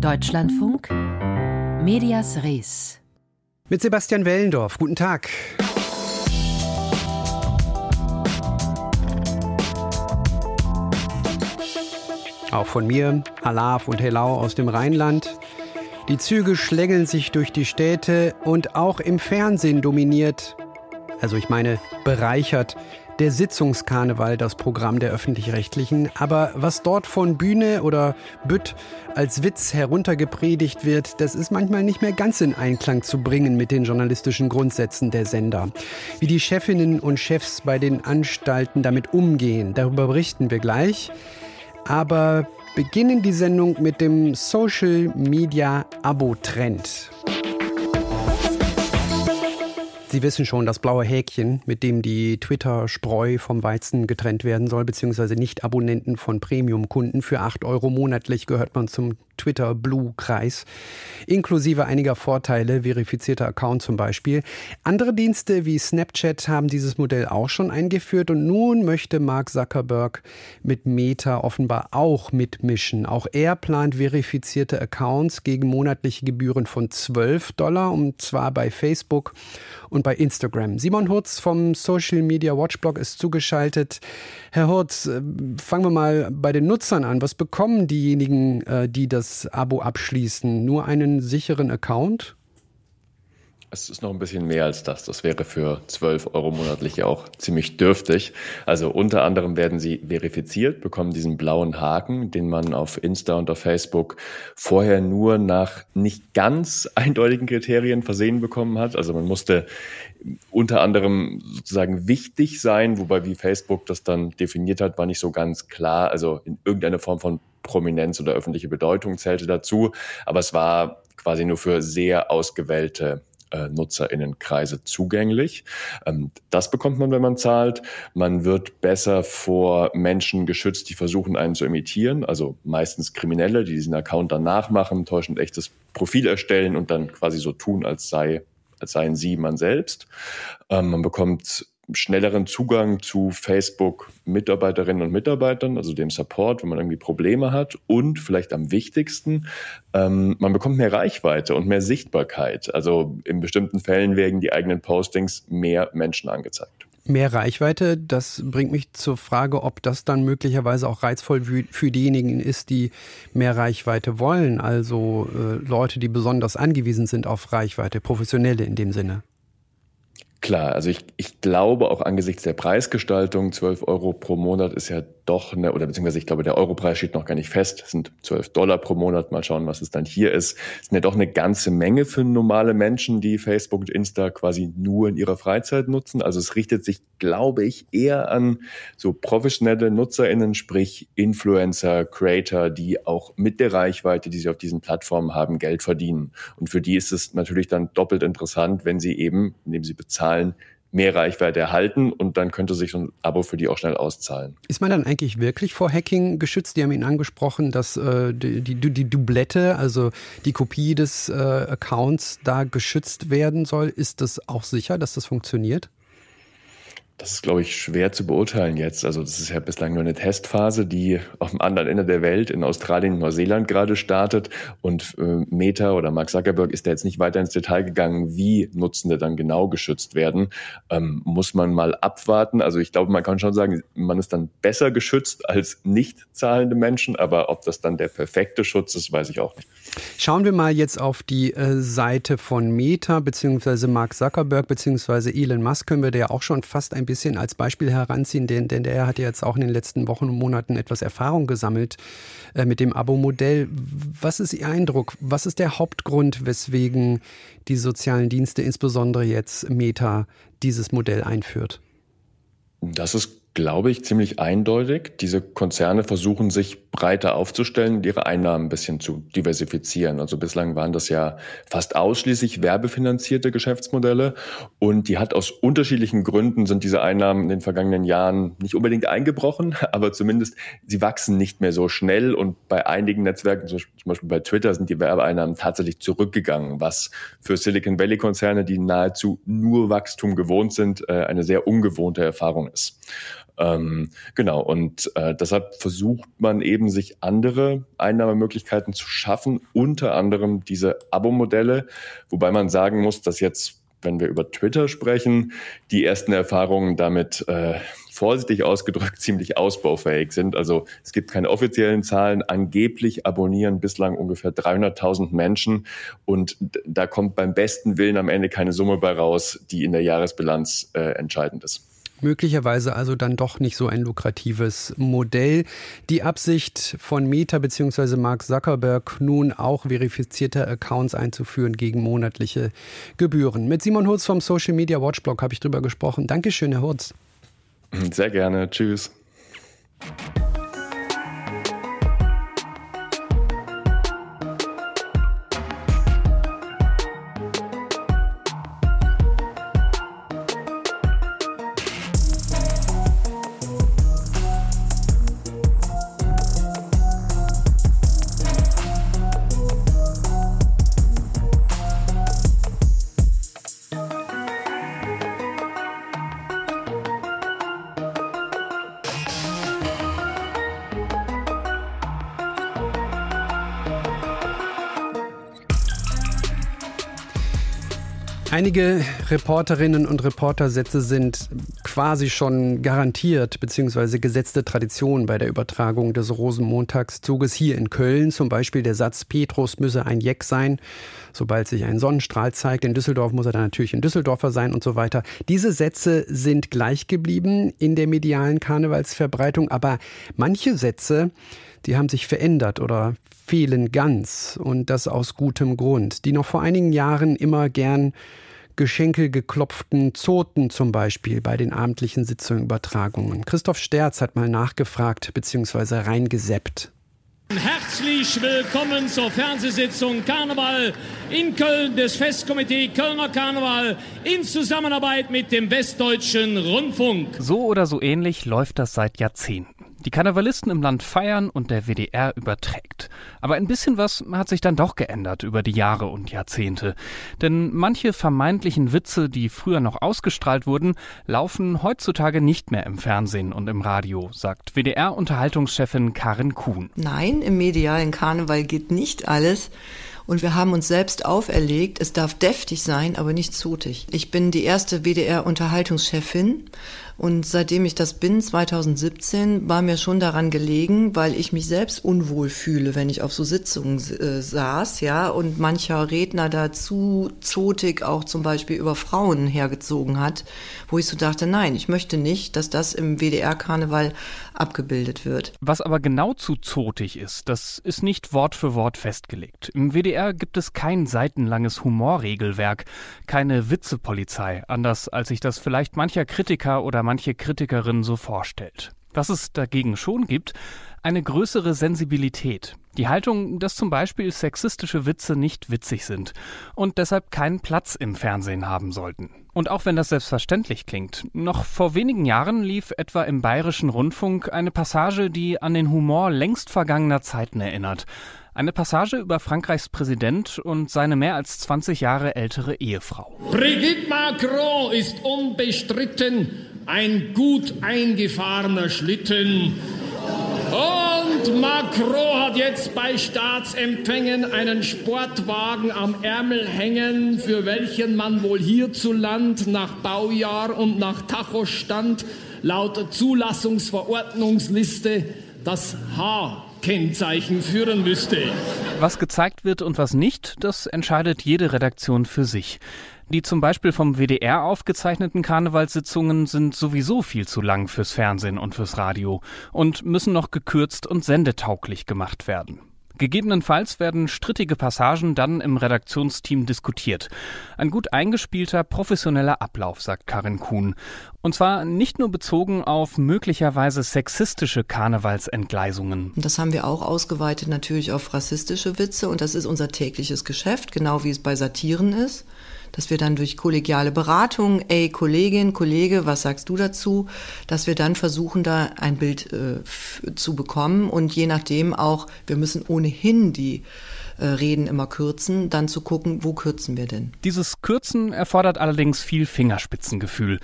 Deutschlandfunk Medias Res. Mit Sebastian Wellendorf. Guten Tag. Auch von mir, Alaf und Helau aus dem Rheinland. Die Züge schlängeln sich durch die Städte und auch im Fernsehen dominiert, also ich meine bereichert, der Sitzungskarneval das Programm der öffentlich-rechtlichen. Aber was dort von Bühne oder Bütt als Witz heruntergepredigt wird, das ist manchmal nicht mehr ganz in Einklang zu bringen mit den journalistischen Grundsätzen der Sender. Wie die Chefinnen und Chefs bei den Anstalten damit umgehen, darüber berichten wir gleich. Aber beginnen die Sendung mit dem Social Media Abo-Trend. Sie wissen schon, das blaue Häkchen, mit dem die Twitter-Spreu vom Weizen getrennt werden soll, beziehungsweise Nicht-Abonnenten von Premium-Kunden. Für 8 Euro monatlich gehört man zum Twitter Blue-Kreis, inklusive einiger Vorteile, verifizierter Account zum Beispiel. Andere Dienste wie Snapchat haben dieses Modell auch schon eingeführt und nun möchte Mark Zuckerberg mit Meta offenbar auch mitmischen. Auch er plant verifizierte Accounts gegen monatliche Gebühren von 12 Dollar, und zwar bei Facebook und bei Instagram. Simon Hurz vom Social Media Watchblog ist zugeschaltet. Herr Hurz, äh, fangen wir mal bei den Nutzern an. Was bekommen diejenigen, äh, die das Abo abschließen? Nur einen sicheren Account? Es ist noch ein bisschen mehr als das. Das wäre für 12 Euro monatlich auch ziemlich dürftig. Also unter anderem werden sie verifiziert, bekommen diesen blauen Haken, den man auf Insta und auf Facebook vorher nur nach nicht ganz eindeutigen Kriterien versehen bekommen hat. Also man musste unter anderem sozusagen wichtig sein, wobei wie Facebook das dann definiert hat, war nicht so ganz klar. Also in irgendeine Form von Prominenz oder öffentliche Bedeutung zählte dazu. Aber es war quasi nur für sehr ausgewählte äh, Nutzerinnenkreise zugänglich. Ähm, das bekommt man, wenn man zahlt. Man wird besser vor Menschen geschützt, die versuchen, einen zu imitieren. Also meistens Kriminelle, die diesen Account dann nachmachen, täuschend echtes Profil erstellen und dann quasi so tun, als sei als seien sie man selbst. Ähm, man bekommt schnelleren Zugang zu Facebook-Mitarbeiterinnen und Mitarbeitern, also dem Support, wenn man irgendwie Probleme hat. Und vielleicht am wichtigsten, ähm, man bekommt mehr Reichweite und mehr Sichtbarkeit. Also in bestimmten Fällen werden die eigenen Postings mehr Menschen angezeigt. Mehr Reichweite, das bringt mich zur Frage, ob das dann möglicherweise auch reizvoll für diejenigen ist, die mehr Reichweite wollen, also äh, Leute, die besonders angewiesen sind auf Reichweite, Professionelle in dem Sinne. Klar, also ich, ich glaube auch angesichts der Preisgestaltung, 12 Euro pro Monat ist ja doch eine, oder beziehungsweise ich glaube, der Europreis steht noch gar nicht fest, das sind 12 Dollar pro Monat, mal schauen, was es dann hier ist. Das sind ja doch eine ganze Menge für normale Menschen, die Facebook und Insta quasi nur in ihrer Freizeit nutzen. Also es richtet sich, glaube ich, eher an so professionelle NutzerInnen, sprich Influencer, Creator, die auch mit der Reichweite, die sie auf diesen Plattformen haben, Geld verdienen. Und für die ist es natürlich dann doppelt interessant, wenn sie eben, indem sie bezahlen, mehr Reichweite erhalten und dann könnte sich so ein Abo für die auch schnell auszahlen. Ist man dann eigentlich wirklich vor Hacking geschützt? Die haben ihn angesprochen, dass äh, die, die, die Doublette, also die Kopie des äh, Accounts da geschützt werden soll. Ist das auch sicher, dass das funktioniert? Das ist, glaube ich, schwer zu beurteilen jetzt. Also das ist ja bislang nur eine Testphase, die auf dem anderen Ende der Welt in Australien Neuseeland gerade startet. Und äh, Meta oder Mark Zuckerberg ist da jetzt nicht weiter ins Detail gegangen, wie Nutzende dann genau geschützt werden. Ähm, muss man mal abwarten. Also ich glaube, man kann schon sagen, man ist dann besser geschützt als nicht zahlende Menschen. Aber ob das dann der perfekte Schutz ist, weiß ich auch nicht. Schauen wir mal jetzt auf die äh, Seite von Meta beziehungsweise Mark Zuckerberg beziehungsweise Elon Musk können wir da ja auch schon fast ein bisschen als Beispiel heranziehen, denn, denn der hat ja jetzt auch in den letzten Wochen und Monaten etwas Erfahrung gesammelt äh, mit dem Abo-Modell. Was ist Ihr Eindruck? Was ist der Hauptgrund, weswegen die sozialen Dienste, insbesondere jetzt Meta, dieses Modell einführt? Das ist glaube ich, ziemlich eindeutig. Diese Konzerne versuchen sich breiter aufzustellen ihre Einnahmen ein bisschen zu diversifizieren. Also bislang waren das ja fast ausschließlich werbefinanzierte Geschäftsmodelle und die hat aus unterschiedlichen Gründen sind diese Einnahmen in den vergangenen Jahren nicht unbedingt eingebrochen, aber zumindest sie wachsen nicht mehr so schnell und bei einigen Netzwerken, zum Beispiel bei Twitter, sind die Werbeeinnahmen tatsächlich zurückgegangen, was für Silicon Valley Konzerne, die nahezu nur Wachstum gewohnt sind, äh, eine sehr ungewohnte Erfahrung ist. Ähm, genau, und äh, deshalb versucht man eben, sich andere Einnahmemöglichkeiten zu schaffen, unter anderem diese Abo-Modelle, wobei man sagen muss, dass jetzt wenn wir über Twitter sprechen, die ersten Erfahrungen damit äh, vorsichtig ausgedrückt ziemlich ausbaufähig sind. Also es gibt keine offiziellen Zahlen. Angeblich abonnieren bislang ungefähr 300.000 Menschen und da kommt beim besten Willen am Ende keine Summe bei raus, die in der Jahresbilanz äh, entscheidend ist. Möglicherweise also dann doch nicht so ein lukratives Modell. Die Absicht von Meta bzw. Mark Zuckerberg nun auch verifizierte Accounts einzuführen gegen monatliche Gebühren. Mit Simon Hurz vom Social Media Watchblog habe ich drüber gesprochen. Dankeschön, Herr Hurz. Sehr gerne. Tschüss. Einige Reporterinnen und Reportersätze sind quasi schon garantiert bzw. gesetzte Tradition bei der Übertragung des Rosenmontagszuges hier in Köln. Zum Beispiel der Satz Petrus müsse ein Jeck sein. Sobald sich ein Sonnenstrahl zeigt in Düsseldorf, muss er dann natürlich in Düsseldorfer sein und so weiter. Diese Sätze sind gleich geblieben in der medialen Karnevalsverbreitung, aber manche Sätze, die haben sich verändert oder fehlen ganz und das aus gutem Grund. Die noch vor einigen Jahren immer gern geschenkelgeklopften Zoten zum Beispiel bei den abendlichen Sitzungsübertragungen. Christoph Sterz hat mal nachgefragt bzw. reingeseppt. Herzlich willkommen zur Fernsehsitzung Karneval in Köln des Festkomitee Kölner Karneval in Zusammenarbeit mit dem Westdeutschen Rundfunk. So oder so ähnlich läuft das seit Jahrzehnten. Die Karnevalisten im Land feiern und der WDR überträgt. Aber ein bisschen was hat sich dann doch geändert über die Jahre und Jahrzehnte. Denn manche vermeintlichen Witze, die früher noch ausgestrahlt wurden, laufen heutzutage nicht mehr im Fernsehen und im Radio, sagt WDR-Unterhaltungschefin Karin Kuhn. Nein, im medialen Karneval geht nicht alles. Und wir haben uns selbst auferlegt, es darf deftig sein, aber nicht zotig. Ich bin die erste WDR-Unterhaltungschefin und seitdem ich das bin, 2017, war mir schon daran gelegen, weil ich mich selbst unwohl fühle, wenn ich auf so Sitzungen äh, saß, ja, und mancher Redner dazu zotig auch zum Beispiel über Frauen hergezogen hat, wo ich so dachte, nein, ich möchte nicht, dass das im WDR-Karneval abgebildet wird. Was aber genau zu zotig ist, das ist nicht Wort für Wort festgelegt. Im WDR gibt es kein seitenlanges Humorregelwerk, keine Witzepolizei, anders als sich das vielleicht mancher Kritiker oder manche Kritikerin so vorstellt. Was es dagegen schon gibt, eine größere Sensibilität. Die Haltung, dass zum Beispiel sexistische Witze nicht witzig sind und deshalb keinen Platz im Fernsehen haben sollten. Und auch wenn das selbstverständlich klingt, noch vor wenigen Jahren lief etwa im bayerischen Rundfunk eine Passage, die an den Humor längst vergangener Zeiten erinnert. Eine Passage über Frankreichs Präsident und seine mehr als 20 Jahre ältere Ehefrau. Brigitte Macron ist unbestritten ein gut eingefahrener Schlitten. Und Macron hat jetzt bei Staatsempfängen einen Sportwagen am Ärmel hängen, für welchen man wohl hierzulande nach Baujahr und nach Tachostand laut Zulassungsverordnungsliste das H Kennzeichen führen müsste. Was gezeigt wird und was nicht, das entscheidet jede Redaktion für sich. Die zum Beispiel vom WDR aufgezeichneten Karnevalssitzungen sind sowieso viel zu lang fürs Fernsehen und fürs Radio und müssen noch gekürzt und sendetauglich gemacht werden. Gegebenenfalls werden strittige Passagen dann im Redaktionsteam diskutiert. Ein gut eingespielter, professioneller Ablauf, sagt Karin Kuhn. Und zwar nicht nur bezogen auf möglicherweise sexistische Karnevalsentgleisungen. Das haben wir auch ausgeweitet natürlich auf rassistische Witze und das ist unser tägliches Geschäft, genau wie es bei Satiren ist dass wir dann durch kollegiale Beratung, ey Kollegin, Kollege, was sagst du dazu, dass wir dann versuchen, da ein Bild äh, zu bekommen. Und je nachdem auch, wir müssen ohnehin die äh, Reden immer kürzen, dann zu gucken, wo kürzen wir denn? Dieses Kürzen erfordert allerdings viel Fingerspitzengefühl.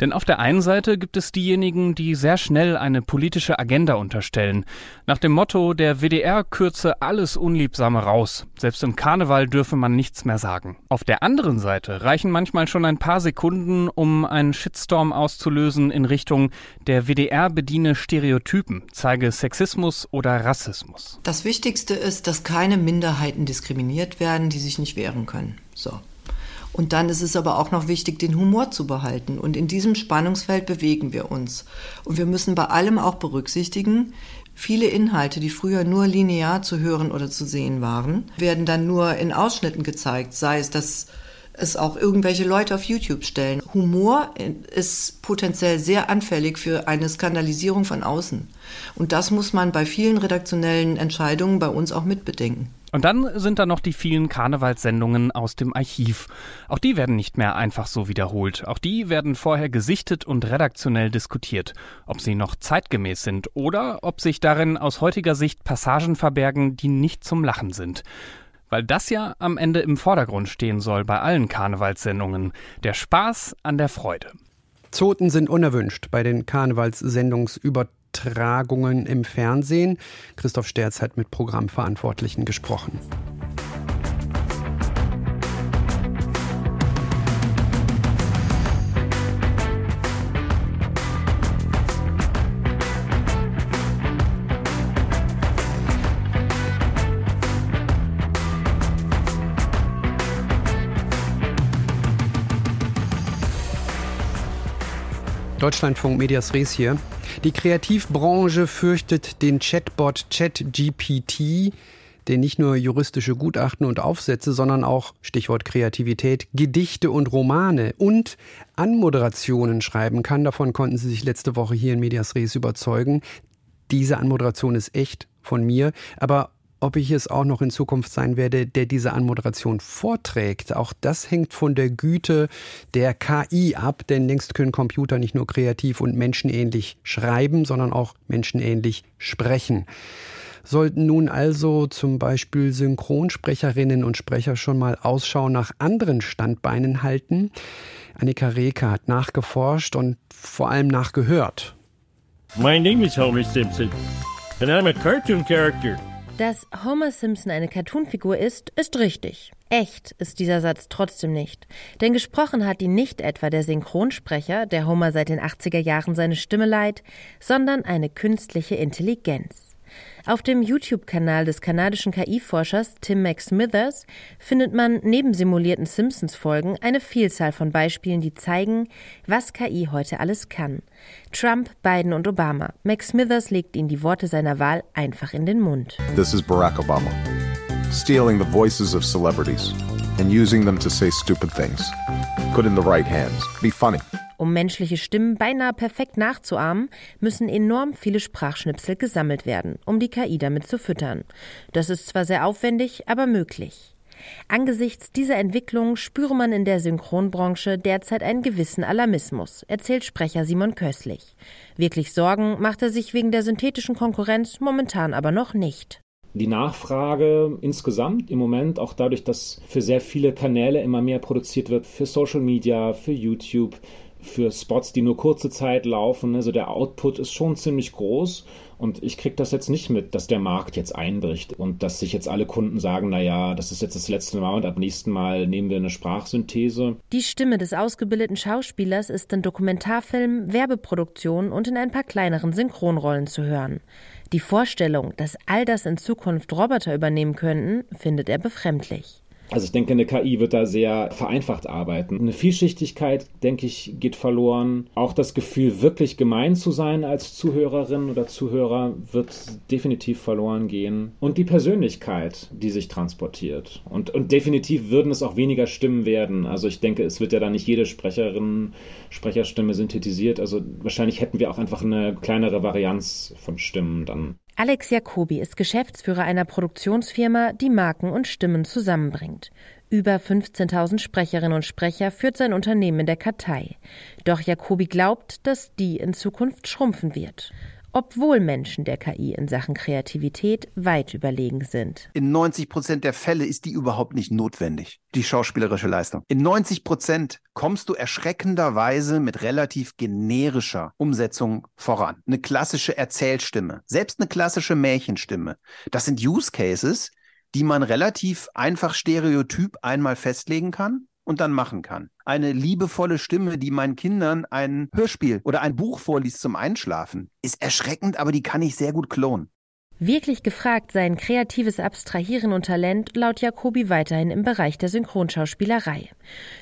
Denn auf der einen Seite gibt es diejenigen, die sehr schnell eine politische Agenda unterstellen. Nach dem Motto, der WDR kürze alles Unliebsame raus. Selbst im Karneval dürfe man nichts mehr sagen. Auf der anderen Seite reichen manchmal schon ein paar Sekunden, um einen Shitstorm auszulösen in Richtung, der WDR bediene Stereotypen, zeige Sexismus oder Rassismus. Das Wichtigste ist, dass keine Minderheiten diskriminiert werden, die sich nicht wehren können. So. Und dann ist es aber auch noch wichtig, den Humor zu behalten. Und in diesem Spannungsfeld bewegen wir uns. Und wir müssen bei allem auch berücksichtigen, viele Inhalte, die früher nur linear zu hören oder zu sehen waren, werden dann nur in Ausschnitten gezeigt. Sei es, dass es auch irgendwelche Leute auf YouTube stellen. Humor ist potenziell sehr anfällig für eine Skandalisierung von außen. Und das muss man bei vielen redaktionellen Entscheidungen bei uns auch mitbedenken. Und dann sind da noch die vielen Karnevalssendungen aus dem Archiv. Auch die werden nicht mehr einfach so wiederholt. Auch die werden vorher gesichtet und redaktionell diskutiert, ob sie noch zeitgemäß sind oder ob sich darin aus heutiger Sicht Passagen verbergen, die nicht zum Lachen sind. Weil das ja am Ende im Vordergrund stehen soll bei allen Karnevalssendungen. Der Spaß an der Freude. Zoten sind unerwünscht bei den Karnevalssendungsübertragungen. Übertragungen im Fernsehen. Christoph Sterz hat mit Programmverantwortlichen gesprochen. Deutschlandfunk Medias Res hier. Die Kreativbranche fürchtet den Chatbot ChatGPT, der nicht nur juristische Gutachten und Aufsätze, sondern auch, Stichwort Kreativität, Gedichte und Romane und Anmoderationen schreiben kann. Davon konnten Sie sich letzte Woche hier in Medias Res überzeugen. Diese Anmoderation ist echt von mir, aber ob ich es auch noch in Zukunft sein werde, der diese Anmoderation vorträgt. Auch das hängt von der Güte der KI ab, denn längst können Computer nicht nur kreativ und menschenähnlich schreiben, sondern auch menschenähnlich sprechen. Sollten nun also zum Beispiel Synchronsprecherinnen und Sprecher schon mal Ausschau nach anderen Standbeinen halten? Annika Reke hat nachgeforscht und vor allem nachgehört. My name is Homer Simpson and I'm a cartoon character. Dass Homer Simpson eine Cartoonfigur ist, ist richtig. Echt ist dieser Satz trotzdem nicht. Denn gesprochen hat ihn nicht etwa der Synchronsprecher, der Homer seit den 80er Jahren seine Stimme leiht, sondern eine künstliche Intelligenz. Auf dem YouTube-Kanal des kanadischen KI-Forschers Tim McSmithers findet man neben simulierten Simpsons-Folgen eine Vielzahl von Beispielen, die zeigen, was KI heute alles kann. Trump, Biden und Obama. McSmithers legt ihnen die Worte seiner Wahl einfach in den Mund. This is Barack Obama. Stealing the voices of celebrities and using them to say stupid things. Put in the right hands. Be funny. Um menschliche Stimmen beinahe perfekt nachzuahmen, müssen enorm viele Sprachschnipsel gesammelt werden, um die KI damit zu füttern. Das ist zwar sehr aufwendig, aber möglich. Angesichts dieser Entwicklung spüre man in der Synchronbranche derzeit einen gewissen Alarmismus, erzählt Sprecher Simon Köstlich. Wirklich Sorgen macht er sich wegen der synthetischen Konkurrenz momentan aber noch nicht die Nachfrage insgesamt im Moment, auch dadurch, dass für sehr viele Kanäle immer mehr produziert wird, für Social Media, für YouTube, für Spots, die nur kurze Zeit laufen. Also der Output ist schon ziemlich groß und ich kriege das jetzt nicht mit, dass der Markt jetzt einbricht und dass sich jetzt alle Kunden sagen, naja, das ist jetzt das letzte Mal und ab nächsten Mal nehmen wir eine Sprachsynthese. Die Stimme des ausgebildeten Schauspielers ist in Dokumentarfilmen, Werbeproduktionen und in ein paar kleineren Synchronrollen zu hören. Die Vorstellung, dass all das in Zukunft Roboter übernehmen könnten, findet er befremdlich. Also ich denke, eine KI wird da sehr vereinfacht arbeiten. Eine Vielschichtigkeit, denke ich, geht verloren. Auch das Gefühl, wirklich gemein zu sein als Zuhörerin oder Zuhörer, wird definitiv verloren gehen. Und die Persönlichkeit, die sich transportiert. Und, und definitiv würden es auch weniger Stimmen werden. Also ich denke, es wird ja da nicht jede Sprecherin, Sprecherstimme synthetisiert. Also wahrscheinlich hätten wir auch einfach eine kleinere Varianz von Stimmen dann. Alex Jacobi ist Geschäftsführer einer Produktionsfirma, die Marken und Stimmen zusammenbringt. Über 15.000 Sprecherinnen und Sprecher führt sein Unternehmen in der Kartei. Doch Jacobi glaubt, dass die in Zukunft schrumpfen wird. Obwohl Menschen der KI in Sachen Kreativität weit überlegen sind. In 90 Prozent der Fälle ist die überhaupt nicht notwendig, die schauspielerische Leistung. In 90 Prozent kommst du erschreckenderweise mit relativ generischer Umsetzung voran. Eine klassische Erzählstimme, selbst eine klassische Märchenstimme. Das sind Use Cases, die man relativ einfach stereotyp einmal festlegen kann und dann machen kann. Eine liebevolle Stimme, die meinen Kindern ein Hörspiel oder ein Buch vorliest zum Einschlafen, ist erschreckend, aber die kann ich sehr gut klonen. Wirklich gefragt sein kreatives Abstrahieren und Talent laut Jacobi weiterhin im Bereich der Synchronschauspielerei.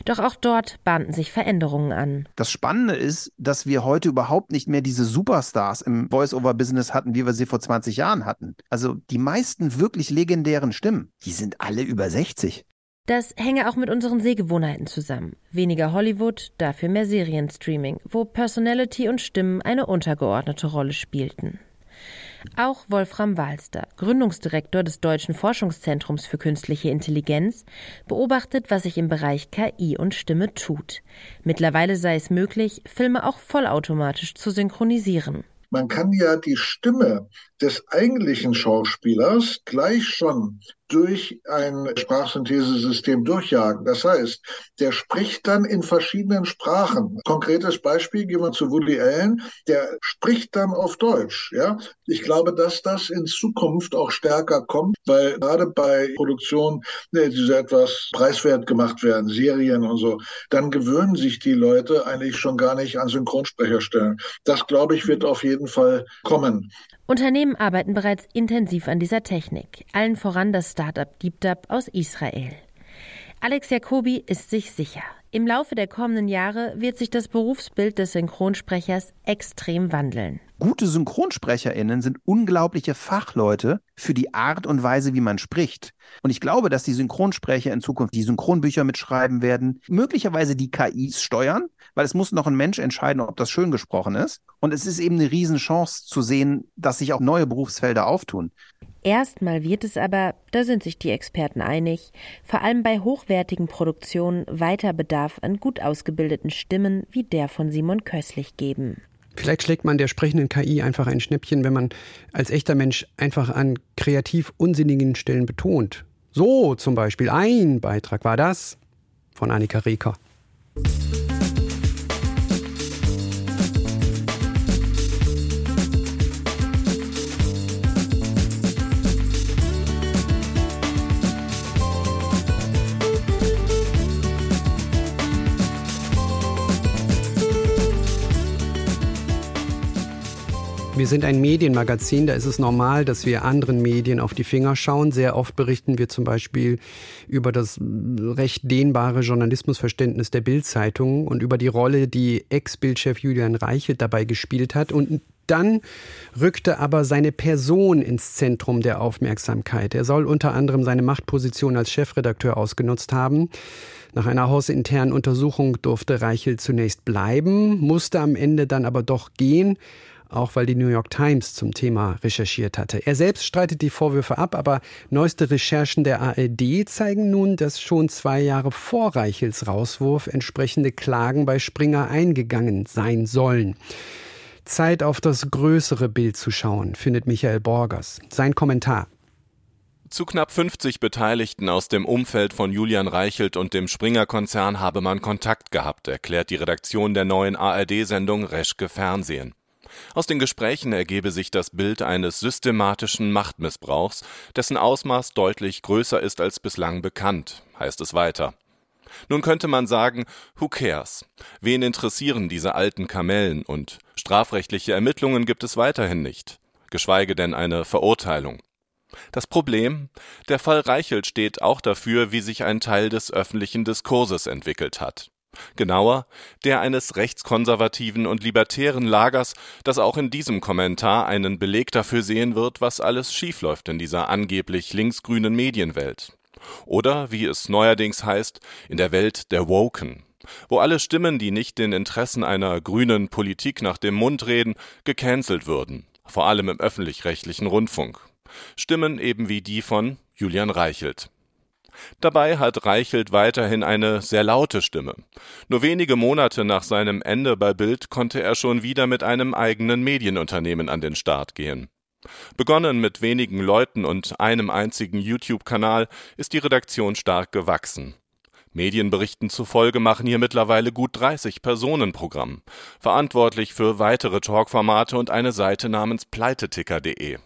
Doch auch dort bahnten sich Veränderungen an. Das Spannende ist, dass wir heute überhaupt nicht mehr diese Superstars im Voice-over-Business hatten, wie wir sie vor 20 Jahren hatten. Also die meisten wirklich legendären Stimmen, die sind alle über 60. Das hänge auch mit unseren Sehgewohnheiten zusammen. Weniger Hollywood, dafür mehr Serienstreaming, wo Personality und Stimmen eine untergeordnete Rolle spielten. Auch Wolfram Walster, Gründungsdirektor des Deutschen Forschungszentrums für künstliche Intelligenz, beobachtet, was sich im Bereich KI und Stimme tut. Mittlerweile sei es möglich, Filme auch vollautomatisch zu synchronisieren. Man kann ja die Stimme des eigentlichen Schauspielers gleich schon durch ein Sprachsynthesesystem durchjagen. Das heißt, der spricht dann in verschiedenen Sprachen. Konkretes Beispiel, gehen wir zu Woody Allen, der spricht dann auf Deutsch. Ja, ich glaube, dass das in Zukunft auch stärker kommt, weil gerade bei Produktionen, ne, die so etwas preiswert gemacht werden, Serien und so, dann gewöhnen sich die Leute eigentlich schon gar nicht an Synchronsprecherstellen. Das, glaube ich, wird auf jeden Fall kommen. Unternehmen arbeiten bereits intensiv an dieser Technik, allen voran das Startup DeepDub aus Israel. Alex Jacobi ist sich sicher, im Laufe der kommenden Jahre wird sich das Berufsbild des Synchronsprechers extrem wandeln. Gute SynchronsprecherInnen sind unglaubliche Fachleute für die Art und Weise, wie man spricht. Und ich glaube, dass die Synchronsprecher in Zukunft die Synchronbücher mitschreiben werden, möglicherweise die KIs steuern, weil es muss noch ein Mensch entscheiden, ob das schön gesprochen ist. Und es ist eben eine Riesenchance zu sehen, dass sich auch neue Berufsfelder auftun. Erstmal wird es aber, da sind sich die Experten einig, vor allem bei hochwertigen Produktionen weiter Bedarf an gut ausgebildeten Stimmen wie der von Simon Köstlich geben. Vielleicht schlägt man der sprechenden KI einfach ein Schnäppchen, wenn man als echter Mensch einfach an kreativ unsinnigen Stellen betont. So zum Beispiel ein Beitrag war das von Annika Reker. Wir sind ein Medienmagazin, da ist es normal, dass wir anderen Medien auf die Finger schauen. Sehr oft berichten wir zum Beispiel über das recht dehnbare Journalismusverständnis der Bildzeitung und über die Rolle, die Ex-Bildchef Julian Reichelt dabei gespielt hat. Und dann rückte aber seine Person ins Zentrum der Aufmerksamkeit. Er soll unter anderem seine Machtposition als Chefredakteur ausgenutzt haben. Nach einer hausinternen Untersuchung durfte Reichelt zunächst bleiben, musste am Ende dann aber doch gehen auch weil die New York Times zum Thema recherchiert hatte. Er selbst streitet die Vorwürfe ab, aber neueste Recherchen der ARD zeigen nun, dass schon zwei Jahre vor Reichels Rauswurf entsprechende Klagen bei Springer eingegangen sein sollen. Zeit auf das größere Bild zu schauen, findet Michael Borgers. Sein Kommentar. Zu knapp 50 Beteiligten aus dem Umfeld von Julian Reichelt und dem Springer-Konzern habe man Kontakt gehabt, erklärt die Redaktion der neuen ARD-Sendung Reschke Fernsehen. Aus den Gesprächen ergebe sich das Bild eines systematischen Machtmissbrauchs, dessen Ausmaß deutlich größer ist als bislang bekannt, heißt es weiter. Nun könnte man sagen, who cares? Wen interessieren diese alten Kamellen und strafrechtliche Ermittlungen gibt es weiterhin nicht, geschweige denn eine Verurteilung. Das Problem? Der Fall Reichelt steht auch dafür, wie sich ein Teil des öffentlichen Diskurses entwickelt hat. Genauer, der eines rechtskonservativen und libertären Lagers, das auch in diesem Kommentar einen Beleg dafür sehen wird, was alles schiefläuft in dieser angeblich linksgrünen Medienwelt. Oder, wie es neuerdings heißt, in der Welt der Woken, wo alle Stimmen, die nicht den Interessen einer grünen Politik nach dem Mund reden, gecancelt würden, vor allem im öffentlich-rechtlichen Rundfunk. Stimmen eben wie die von Julian Reichelt. Dabei hat Reichelt weiterhin eine sehr laute Stimme. Nur wenige Monate nach seinem Ende bei Bild konnte er schon wieder mit einem eigenen Medienunternehmen an den Start gehen. Begonnen mit wenigen Leuten und einem einzigen YouTube-Kanal ist die Redaktion stark gewachsen. Medienberichten zufolge machen hier mittlerweile gut 30 Personen Programm, verantwortlich für weitere Talkformate und eine Seite namens pleiteticker.de.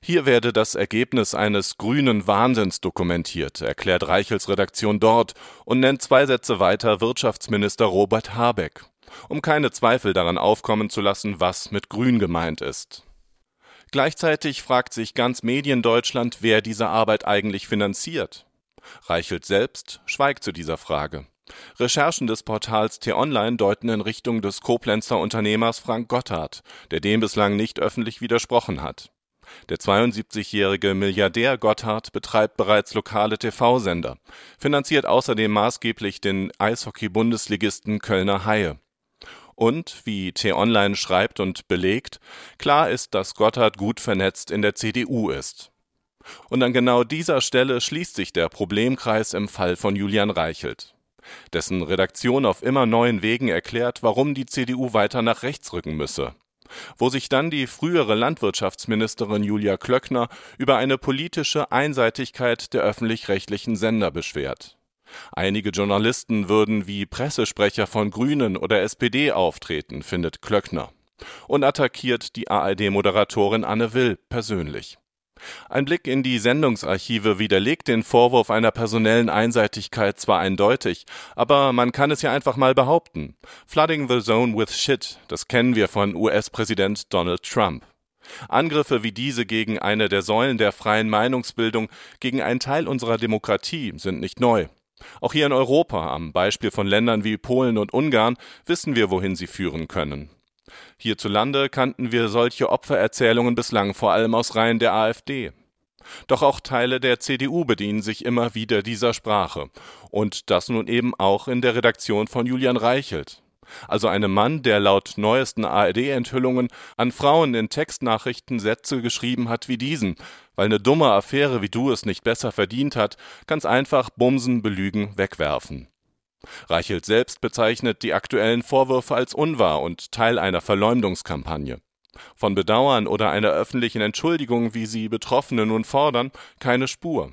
Hier werde das Ergebnis eines grünen Wahnsinns dokumentiert, erklärt Reichels Redaktion dort und nennt zwei Sätze weiter Wirtschaftsminister Robert Habeck, um keine Zweifel daran aufkommen zu lassen, was mit grün gemeint ist. Gleichzeitig fragt sich ganz Mediendeutschland, wer diese Arbeit eigentlich finanziert. Reichelt selbst schweigt zu dieser Frage. Recherchen des Portals T-Online deuten in Richtung des Koblenzer Unternehmers Frank Gotthard, der dem bislang nicht öffentlich widersprochen hat. Der 72-jährige Milliardär Gotthard betreibt bereits lokale TV-Sender, finanziert außerdem maßgeblich den Eishockey-Bundesligisten Kölner Haie. Und, wie T-Online schreibt und belegt, klar ist, dass Gotthard gut vernetzt in der CDU ist. Und an genau dieser Stelle schließt sich der Problemkreis im Fall von Julian Reichelt. Dessen Redaktion auf immer neuen Wegen erklärt, warum die CDU weiter nach rechts rücken müsse wo sich dann die frühere Landwirtschaftsministerin Julia Klöckner über eine politische Einseitigkeit der öffentlich-rechtlichen Sender beschwert. Einige Journalisten würden wie Pressesprecher von Grünen oder SPD auftreten, findet Klöckner, und attackiert die ARD-Moderatorin Anne Will persönlich. Ein Blick in die Sendungsarchive widerlegt den Vorwurf einer personellen Einseitigkeit zwar eindeutig, aber man kann es ja einfach mal behaupten. Flooding the zone with shit, das kennen wir von US-Präsident Donald Trump. Angriffe wie diese gegen eine der Säulen der freien Meinungsbildung, gegen einen Teil unserer Demokratie sind nicht neu. Auch hier in Europa, am Beispiel von Ländern wie Polen und Ungarn, wissen wir, wohin sie führen können. Hierzulande kannten wir solche Opfererzählungen bislang vor allem aus Reihen der AfD. Doch auch Teile der CDU bedienen sich immer wieder dieser Sprache. Und das nun eben auch in der Redaktion von Julian Reichelt. Also einem Mann, der laut neuesten ARD-Enthüllungen an Frauen in Textnachrichten Sätze geschrieben hat wie diesen, weil eine dumme Affäre wie du es nicht besser verdient hat, ganz einfach bumsen, belügen, wegwerfen. Reichelt selbst bezeichnet die aktuellen Vorwürfe als unwahr und Teil einer Verleumdungskampagne. Von Bedauern oder einer öffentlichen Entschuldigung, wie sie Betroffene nun fordern, keine Spur.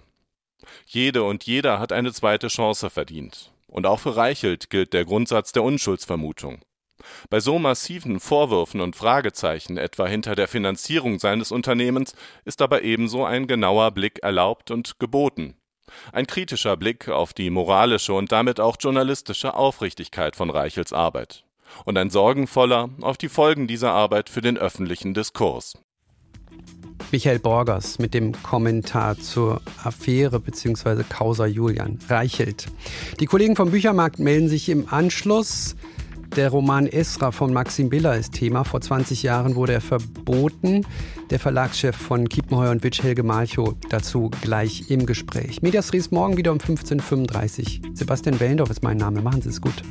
Jede und jeder hat eine zweite Chance verdient. Und auch für Reichelt gilt der Grundsatz der Unschuldsvermutung. Bei so massiven Vorwürfen und Fragezeichen etwa hinter der Finanzierung seines Unternehmens ist aber ebenso ein genauer Blick erlaubt und geboten. Ein kritischer Blick auf die moralische und damit auch journalistische Aufrichtigkeit von Reichels Arbeit. Und ein sorgenvoller auf die Folgen dieser Arbeit für den öffentlichen Diskurs. Michael Borgers mit dem Kommentar zur Affäre bzw. Causa Julian Reichelt. Die Kollegen vom Büchermarkt melden sich im Anschluss. Der Roman Esra von Maxim Biller ist Thema. Vor 20 Jahren wurde er verboten. Der Verlagschef von Kiepenheuer und Witsch, Helge Malchow, dazu gleich im Gespräch. Medias Ries morgen wieder um 15.35 Uhr. Sebastian Wellendorf ist mein Name. Machen Sie es gut.